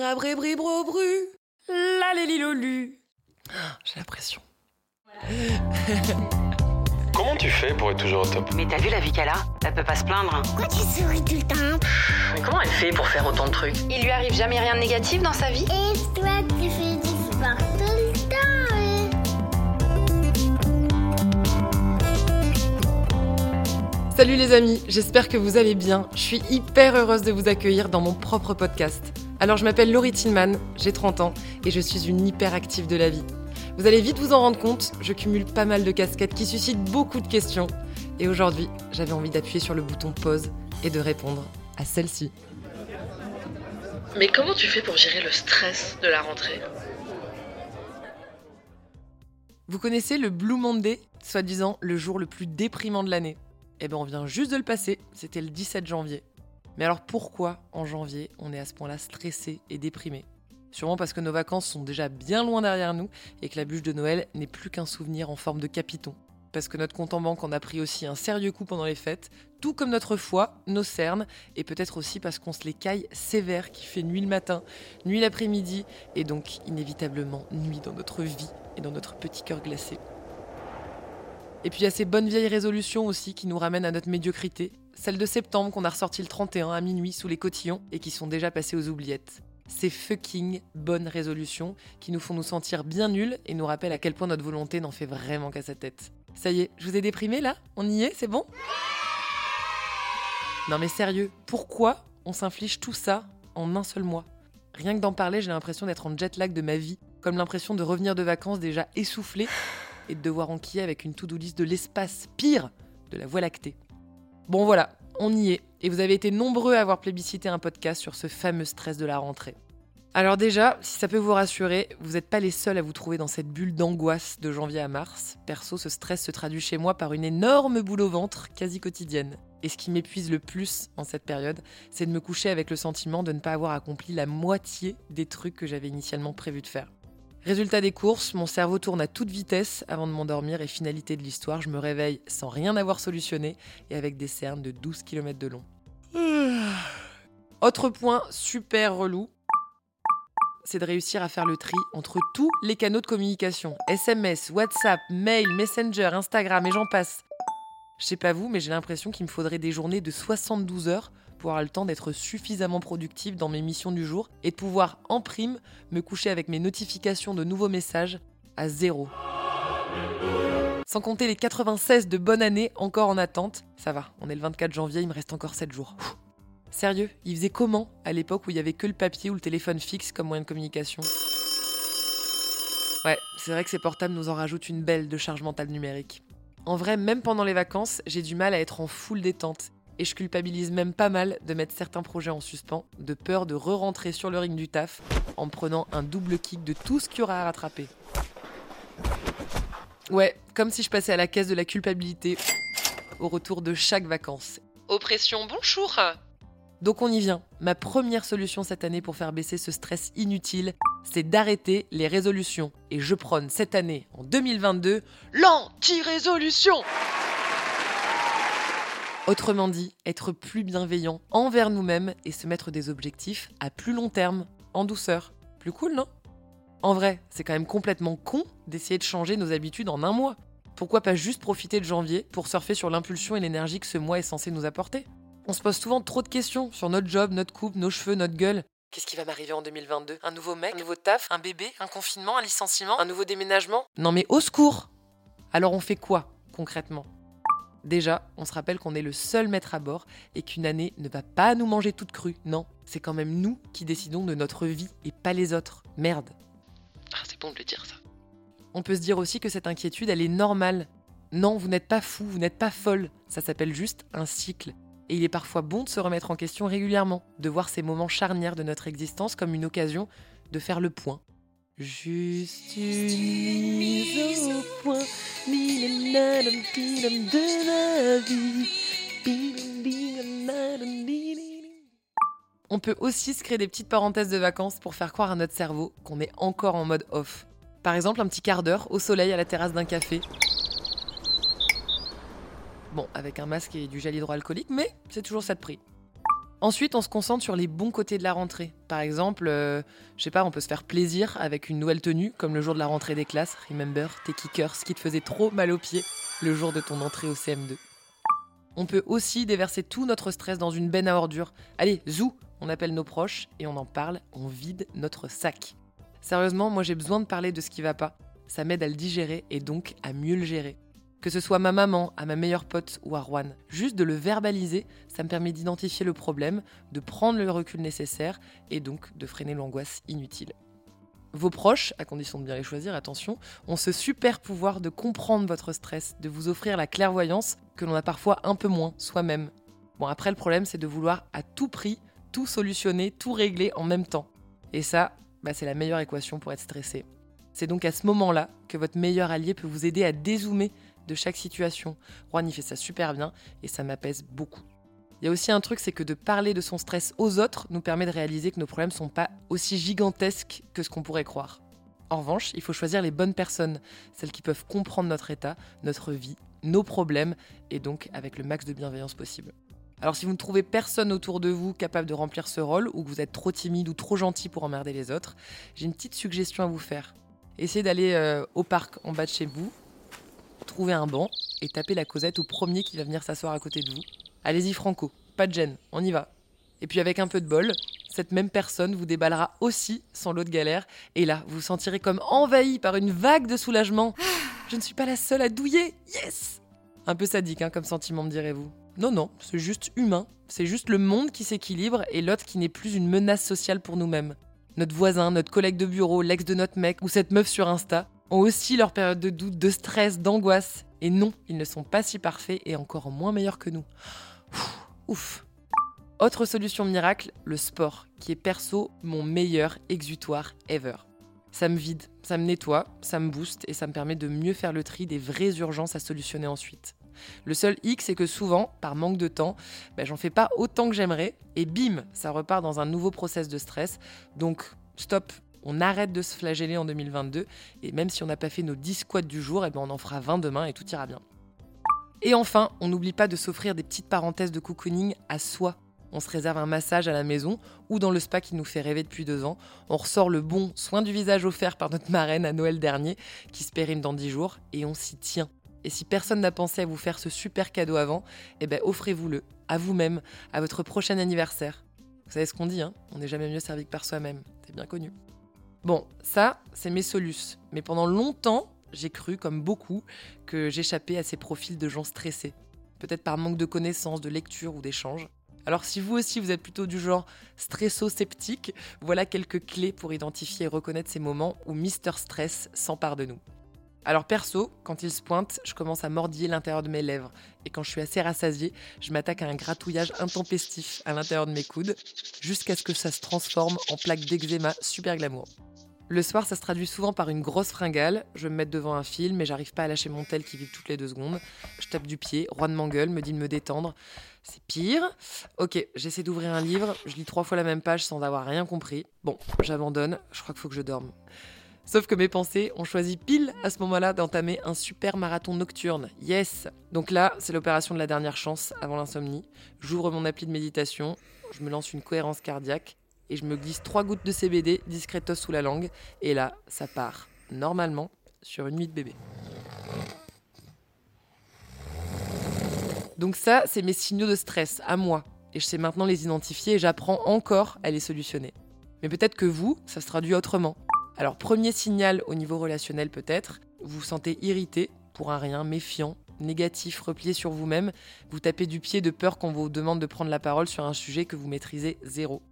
Rabribribro-bru. La lélilolu. J'ai la pression. Comment tu fais pour être toujours au top? Mais t'as vu la vie qu'elle a? Elle peut pas se plaindre. Pourquoi tu souris tout le temps? Mais comment elle fait pour faire autant de trucs? Il lui arrive jamais rien de négatif dans sa vie? Et toi, tu fais du sport tout le temps hein? Salut les amis, j'espère que vous allez bien. Je suis hyper heureuse de vous accueillir dans mon propre podcast. Alors je m'appelle Laurie Tillman, j'ai 30 ans et je suis une hyperactive de la vie. Vous allez vite vous en rendre compte, je cumule pas mal de casquettes qui suscitent beaucoup de questions. Et aujourd'hui, j'avais envie d'appuyer sur le bouton pause et de répondre à celle-ci. Mais comment tu fais pour gérer le stress de la rentrée? Vous connaissez le Blue Monday, soi-disant le jour le plus déprimant de l'année? Eh ben on vient juste de le passer, c'était le 17 janvier. Mais alors pourquoi en janvier on est à ce point-là stressé et déprimé? Sûrement parce que nos vacances sont déjà bien loin derrière nous et que la bûche de Noël n'est plus qu'un souvenir en forme de capiton. Parce que notre compte en banque en a pris aussi un sérieux coup pendant les fêtes, tout comme notre foi, nos cernes, et peut-être aussi parce qu'on se les caille sévère qui fait nuit le matin, nuit l'après-midi, et donc inévitablement nuit dans notre vie et dans notre petit cœur glacé. Et puis il y a ces bonnes vieilles résolutions aussi qui nous ramènent à notre médiocrité, celles de septembre qu'on a ressorties le 31 à minuit sous les cotillons et qui sont déjà passées aux oubliettes. Ces fucking bonnes résolutions qui nous font nous sentir bien nuls et nous rappellent à quel point notre volonté n'en fait vraiment qu'à sa tête. Ça y est, je vous ai déprimé là? On y est, c'est bon? Non mais sérieux, pourquoi on s'inflige tout ça en un seul mois? Rien que d'en parler, j'ai l'impression d'être en jet lag de ma vie, comme l'impression de revenir de vacances déjà essoufflé et de devoir enquiller avec une to-do de l'espace, pire, de la Voie lactée. Bon voilà, on y est, et vous avez été nombreux à avoir plébiscité un podcast sur ce fameux stress de la rentrée. Alors déjà, si ça peut vous rassurer, vous n'êtes pas les seuls à vous trouver dans cette bulle d'angoisse de janvier à mars. Perso, ce stress se traduit chez moi par une énorme boule au ventre, quasi quotidienne. Et ce qui m'épuise le plus en cette période, c'est de me coucher avec le sentiment de ne pas avoir accompli la moitié des trucs que j'avais initialement prévu de faire. Résultat des courses, mon cerveau tourne à toute vitesse avant de m'endormir et finalité de l'histoire, je me réveille sans rien avoir solutionné et avec des cernes de 12 km de long. Autre point super relou, c'est de réussir à faire le tri entre tous les canaux de communication. SMS, WhatsApp, mail, Messenger, Instagram et j'en passe. Je sais pas vous, mais j'ai l'impression qu'il me faudrait des journées de 72 heures pour avoir le temps d'être suffisamment productive dans mes missions du jour et de pouvoir, en prime, me coucher avec mes notifications de nouveaux messages à zéro. Sans compter les 96 de bonne année encore en attente. Ça va, on est le 24 janvier, il me reste encore 7 jours. Sérieux, il faisait comment à l'époque où il y avait que le papier ou le téléphone fixe comme moyen de communication? Ouais, c'est vrai que ces portables nous en rajoutent une belle de charge mentale numérique. En vrai, même pendant les vacances, j'ai du mal à être en full détente. Et je culpabilise même pas mal de mettre certains projets en suspens, de peur de re-rentrer sur le ring du taf en me prenant un double kick de tout ce qu'il y aura à rattraper. Ouais, comme si je passais à la caisse de la culpabilité au retour de chaque vacances. Oppression, bonjour Donc on y vient. Ma première solution cette année pour faire baisser ce stress inutile, c'est d'arrêter les résolutions. Et je prône cette année, en 2022, L'anti-résolution Autrement dit, être plus bienveillant envers nous-mêmes et se mettre des objectifs à plus long terme, en douceur. Plus cool, non? En vrai, c'est quand même complètement con d'essayer de changer nos habitudes en un mois. Pourquoi pas juste profiter de janvier pour surfer sur l'impulsion et l'énergie que ce mois est censé nous apporter? On se pose souvent trop de questions sur notre job, notre couple, nos cheveux, notre gueule. Qu'est-ce qui va m'arriver en 2022 Un nouveau mec Un nouveau taf Un bébé Un confinement Un licenciement Un nouveau déménagement? Non mais au secours Alors on fait quoi, concrètement? Déjà, on se rappelle qu'on est le seul maître à bord et qu'une année ne va pas nous manger toute crue. Non, c'est quand même nous qui décidons de notre vie et pas les autres. Merde. Ah, c'est bon de le dire ça. On peut se dire aussi que cette inquiétude, elle est normale. Non, vous n'êtes pas fou, vous n'êtes pas folle. Ça s'appelle juste un cycle. Et il est parfois bon de se remettre en question régulièrement, de voir ces moments charnières de notre existence comme une occasion de faire le point. Juste une mise au point de la vie. On peut aussi se créer des petites parenthèses de vacances pour faire croire à notre cerveau qu'on est encore en mode off. Par exemple, un petit quart d'heure au soleil à la terrasse d'un café. Bon, avec un masque et du gel hydroalcoolique, mais c'est toujours ça de prix. Ensuite, on se concentre sur les bons côtés de la rentrée. Par exemple, euh, je sais pas, on peut se faire plaisir avec une nouvelle tenue, comme le jour de la rentrée des classes. Remember, tes kickers, qui te faisait trop mal aux pieds le jour de ton entrée au CM2. On peut aussi déverser tout notre stress dans une benne à ordures. Allez, zou, on appelle nos proches et on en parle, on vide notre sac. Sérieusement, moi j'ai besoin de parler de ce qui va pas. Ça m'aide à le digérer et donc à mieux le gérer. Que ce soit ma maman, à ma meilleure pote ou à Juan, juste de le verbaliser, ça me permet d'identifier le problème, de prendre le recul nécessaire et donc de freiner l'angoisse inutile. Vos proches, à condition de bien les choisir, attention, ont ce super pouvoir de comprendre votre stress, de vous offrir la clairvoyance que l'on a parfois un peu moins soi-même. Bon, après, le problème, c'est de vouloir à tout prix tout solutionner, tout régler en même temps. Et ça, bah, c'est la meilleure équation pour être stressé. C'est donc à ce moment-là que votre meilleur allié peut vous aider à dézoomer de chaque situation. Juan y fait ça super bien et ça m'apaise beaucoup. Il y a aussi un truc, c'est que de parler de son stress aux autres nous permet de réaliser que nos problèmes sont pas aussi gigantesques que ce qu'on pourrait croire. En revanche, il faut choisir les bonnes personnes, celles qui peuvent comprendre notre état, notre vie, nos problèmes, et donc avec le max de bienveillance possible. Alors si vous ne trouvez personne autour de vous capable de remplir ce rôle, ou que vous êtes trop timide ou trop gentil pour emmerder les autres, j'ai une petite suggestion à vous faire. Essayez d'aller euh, au parc en bas de chez vous, trouver un banc et taper la causette au premier qui va venir s'asseoir à côté de vous. Allez-y franco, pas de gêne, on y va. Et puis avec un peu de bol, cette même personne vous déballera aussi sans lot de galère, et là, vous vous sentirez comme envahi par une vague de soulagement. Je ne suis pas la seule à douiller, yes Un peu sadique hein, comme sentiment, me direz-vous. Non, non, c'est juste humain. C'est juste le monde qui s'équilibre et l'autre qui n'est plus une menace sociale pour nous-mêmes. Notre voisin, notre collègue de bureau, l'ex de notre mec ou cette meuf sur Insta ont aussi leur période de doute, de stress, d'angoisse. Et non, ils ne sont pas si parfaits et encore moins meilleurs que nous. Ouf. Autre solution miracle, le sport, qui est perso mon meilleur exutoire ever. Ça me vide, ça me nettoie, ça me booste et ça me permet de mieux faire le tri des vraies urgences à solutionner ensuite. Le seul hic, c'est que souvent, par manque de temps, ben, j'en fais pas autant que j'aimerais, et bim, ça repart dans un nouveau process de stress. Donc, stop, on arrête de se flageller en 2022, et même si on n'a pas fait nos 10 squats du jour, eh ben, on en fera 20 demain et tout ira bien. Et enfin, on n'oublie pas de s'offrir des petites parenthèses de cocooning à soi. On se réserve un massage à la maison ou dans le spa qui nous fait rêver depuis deux ans. On ressort le bon soin du visage offert par notre marraine à Noël dernier, qui se périme dans 10 jours, et on s'y tient. Et si personne n'a pensé à vous faire ce super cadeau avant, eh ben offrez-vous-le à vous-même, à votre prochain anniversaire. Vous savez ce qu'on dit, hein? On n'est jamais mieux servi que par soi-même. C'est bien connu. Bon, ça, c'est mes solus. Mais pendant longtemps, j'ai cru, comme beaucoup, que j'échappais à ces profils de gens stressés. Peut-être par manque de connaissances, de lecture ou d'échanges. Alors si vous aussi vous êtes plutôt du genre stresso-sceptique, voilà quelques clés pour identifier et reconnaître ces moments où Mister Stress s'empare de nous. Alors perso, quand il se pointe, je commence à mordiller l'intérieur de mes lèvres. Et quand je suis assez rassasiée, je m'attaque à un gratouillage intempestif à l'intérieur de mes coudes, jusqu'à ce que ça se transforme en plaque d'eczéma super glamour. Le soir, ça se traduit souvent par une grosse fringale. Je me mets devant un film et j'arrive pas à lâcher mon tel qui vibre toutes les deux secondes. Je tape du pied, roi de m'engueule, me dit de me détendre. C'est pire. Ok, j'essaie d'ouvrir un livre, je lis trois fois la même page sans avoir rien compris. Bon, j'abandonne, je crois qu'il faut que je dorme. Sauf que mes pensées ont choisi pile à ce moment-là d'entamer un super marathon nocturne. Yes Donc là, c'est l'opération de la dernière chance avant l'insomnie. J'ouvre mon appli de méditation, je me lance une cohérence cardiaque et je me glisse trois gouttes de CBD discretos sous la langue. Et là, ça part, normalement, sur une nuit de bébé. Donc ça, c'est mes signaux de stress à moi. Et je sais maintenant les identifier et j'apprends encore à les solutionner. Mais peut-être que vous, ça se traduit autrement. Alors premier signal au niveau relationnel peut-être, vous vous sentez irrité pour un rien, méfiant, négatif, replié sur vous-même, vous tapez du pied de peur qu'on vous demande de prendre la parole sur un sujet que vous maîtrisez zéro.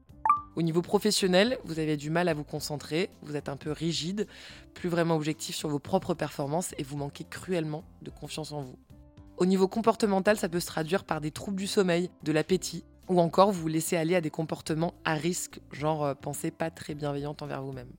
Au niveau professionnel, vous avez du mal à vous concentrer, vous êtes un peu rigide, plus vraiment objectif sur vos propres performances et vous manquez cruellement de confiance en vous. Au niveau comportemental, ça peut se traduire par des troubles du sommeil, de l'appétit, ou encore vous laissez aller à des comportements à risque, genre euh, pensée pas très bienveillante envers vous-même.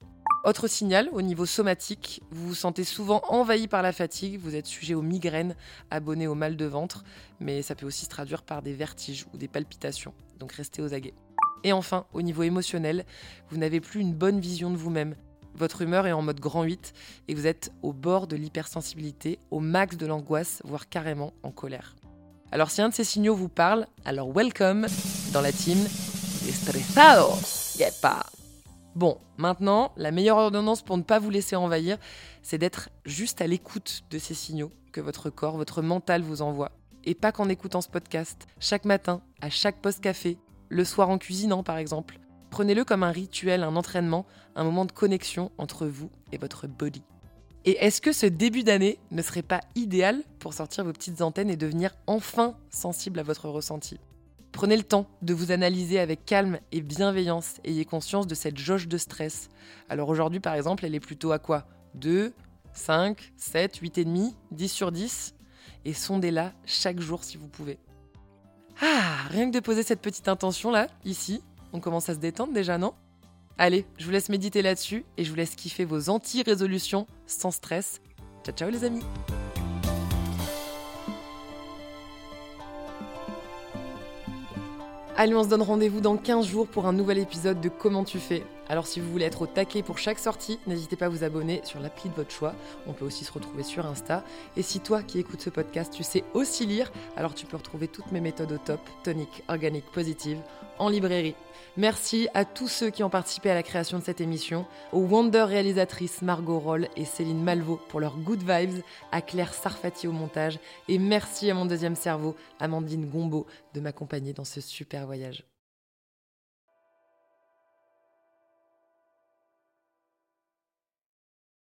Autre signal, au niveau somatique, vous vous sentez souvent envahi par la fatigue, vous êtes sujet aux migraines, abonné au mal de ventre, mais ça peut aussi se traduire par des vertiges ou des palpitations, donc restez aux aguets. Et enfin, au niveau émotionnel, vous n'avez plus une bonne vision de vous-même. Votre humeur est en mode grand 8 et vous êtes au bord de l'hypersensibilité, au max de l'angoisse, voire carrément en colère. Alors si un de ces signaux vous parle, alors welcome dans la team Estressado. Yepa. Bon, maintenant, la meilleure ordonnance pour ne pas vous laisser envahir, c'est d'être juste à l'écoute de ces signaux que votre corps, votre mental vous envoie. Et pas qu'en écoutant ce podcast. Chaque matin, à chaque poste café, le soir en cuisinant par exemple. Prenez-le comme un rituel, un entraînement, un moment de connexion entre vous et votre body. Et est-ce que ce début d'année ne serait pas idéal pour sortir vos petites antennes et devenir enfin sensible à votre ressenti? Prenez le temps de vous analyser avec calme et bienveillance. Ayez conscience de cette jauge de stress. Alors aujourd'hui, par exemple, elle est plutôt à quoi? 2, 5, 7, 8,5, 10 sur 10 Et sondez-la chaque jour si vous pouvez. Ah, rien que de poser cette petite intention là, ici, on commence à se détendre déjà, non? Allez, je vous laisse méditer là-dessus et je vous laisse kiffer vos anti-résolutions sans stress. Ciao ciao les amis Allez, on se donne rendez-vous dans 15 jours pour un nouvel épisode de Comment tu fais? Alors si vous voulez être au taquet pour chaque sortie, n'hésitez pas à vous abonner sur l'appli de votre choix. On peut aussi se retrouver sur Insta. Et si toi qui écoutes ce podcast, tu sais aussi lire, alors tu peux retrouver toutes mes méthodes au top, tonique, organique, positive, en librairie. Merci à tous ceux qui ont participé à la création de cette émission, aux Wonder réalisatrices Margot Roll et Céline Malvaux pour leurs good vibes, à Claire Sarfati au montage, et merci à mon deuxième cerveau, Amandine Gombeau, de m'accompagner dans ce super voyage.